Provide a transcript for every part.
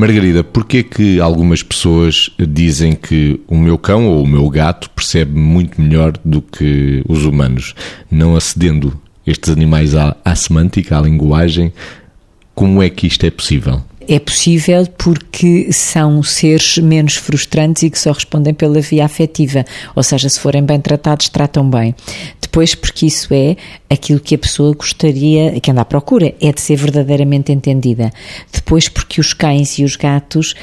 Margarida, porquê que algumas pessoas dizem que o meu cão ou o meu gato percebe muito melhor do que os humanos, não acedendo estes animais à, à semântica, à linguagem? Como é que isto é possível? É possível porque são seres menos frustrantes e que só respondem pela via afetiva, ou seja, se forem bem tratados, tratam bem. Depois, porque isso é aquilo que a pessoa gostaria, que anda à procura, é de ser verdadeiramente entendida. Depois, porque os cães e os gatos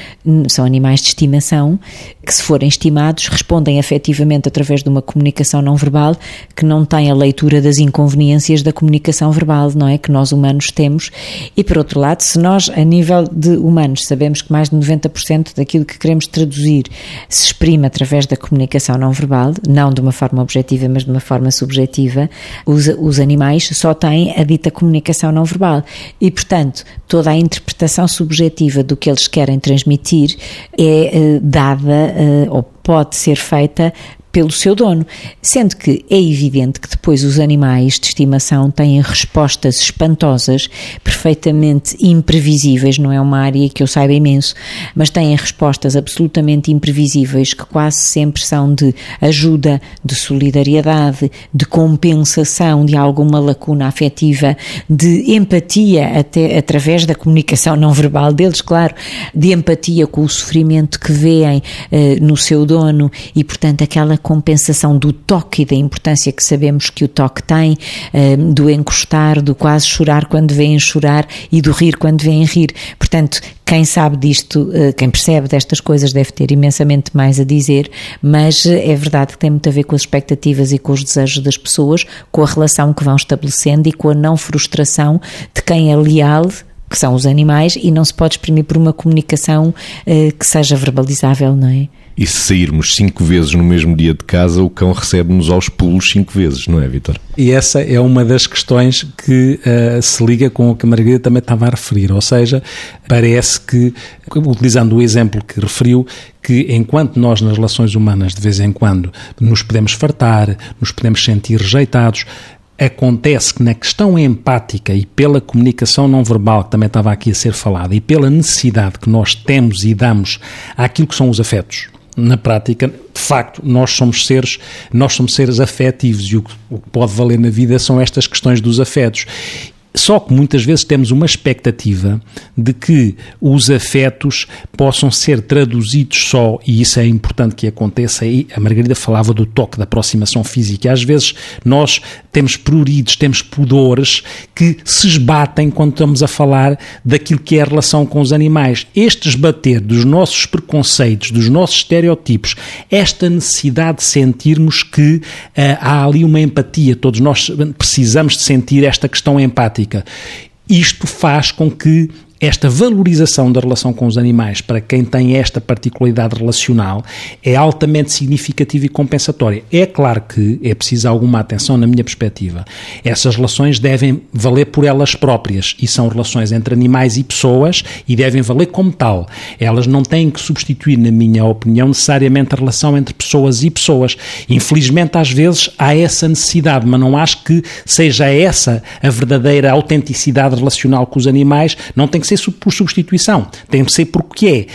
são animais de estimação que, se forem estimados, respondem afetivamente através de uma comunicação não verbal que não tem a leitura das inconveniências da comunicação verbal, não é? Que nós humanos temos. E, por outro lado, se nós, a nível de humanos, sabemos que mais de 90% daquilo que queremos traduzir se exprime através da comunicação não verbal, não de uma forma objetiva, mas de uma forma subjetiva, os, os animais só têm a dita comunicação não verbal. E, portanto, toda a interpretação subjetiva do que eles querem transmitir é uh, dada uh, ou pode ser feita pelo seu dono, sendo que é evidente que depois os animais de estimação têm respostas espantosas, perfeitamente imprevisíveis, não é uma área que eu saiba imenso, mas têm respostas absolutamente imprevisíveis que quase sempre são de ajuda, de solidariedade, de compensação de alguma lacuna afetiva, de empatia até através da comunicação não verbal deles, claro, de empatia com o sofrimento que veem uh, no seu dono e, portanto, aquela compensação do toque e da importância que sabemos que o toque tem, eh, do encostar, do quase chorar quando vêm chorar e do rir quando vêm rir. Portanto, quem sabe disto, eh, quem percebe destas coisas deve ter imensamente mais a dizer, mas eh, é verdade que tem muito a ver com as expectativas e com os desejos das pessoas, com a relação que vão estabelecendo e com a não frustração de quem é leal que são os animais, e não se pode exprimir por uma comunicação uh, que seja verbalizável, não é? E se sairmos cinco vezes no mesmo dia de casa, o cão recebe-nos aos pulos cinco vezes, não é, Vitor? E essa é uma das questões que uh, se liga com o que a Margarida também estava a referir, ou seja, parece que, utilizando o exemplo que referiu, que enquanto nós nas relações humanas de vez em quando nos podemos fartar, nos podemos sentir rejeitados, Acontece que na questão empática e pela comunicação não verbal que também estava aqui a ser falada e pela necessidade que nós temos e damos àquilo que são os afetos, na prática, de facto, nós somos seres, nós somos seres afetivos e o que, o que pode valer na vida são estas questões dos afetos. Só que muitas vezes temos uma expectativa de que os afetos possam ser traduzidos só, e isso é importante que aconteça. E a Margarida falava do toque, da aproximação física. Às vezes nós temos pruridos, temos pudores que se esbatem quando estamos a falar daquilo que é a relação com os animais. Este esbater dos nossos preconceitos, dos nossos estereotipos, esta necessidade de sentirmos que uh, há ali uma empatia, todos nós precisamos de sentir esta questão empática isto faz com que esta valorização da relação com os animais para quem tem esta particularidade relacional é altamente significativa e compensatória. É claro que é preciso alguma atenção na minha perspectiva. Essas relações devem valer por elas próprias e são relações entre animais e pessoas e devem valer como tal. Elas não têm que substituir, na minha opinião, necessariamente a relação entre pessoas e pessoas. Infelizmente, às vezes há essa necessidade, mas não acho que seja essa a verdadeira autenticidade relacional com os animais. Não tem que ser por substituição, tem de ser porque é.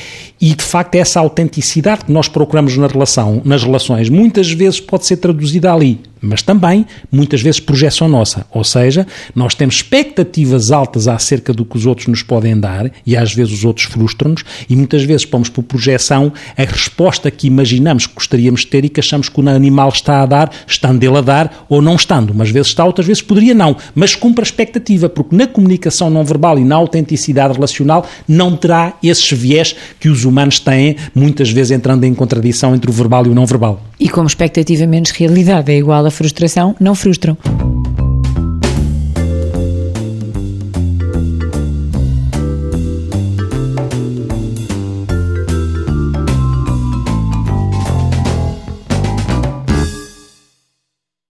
E de facto essa autenticidade que nós procuramos na relação, nas relações, muitas vezes pode ser traduzida ali mas também muitas vezes projeção nossa. Ou seja, nós temos expectativas altas acerca do que os outros nos podem dar e às vezes os outros frustram-nos e muitas vezes pomos por projeção a resposta que imaginamos que gostaríamos de ter e que achamos que o animal está a dar, estando ele a dar ou não estando. Umas vezes está, outras vezes poderia não, mas cumpre a expectativa, porque na comunicação não verbal e na autenticidade relacional não terá esses viés que os humanos têm, muitas vezes entrando em contradição entre o verbal e o não verbal. E como expectativa menos realidade é igual a frustração, não frustram.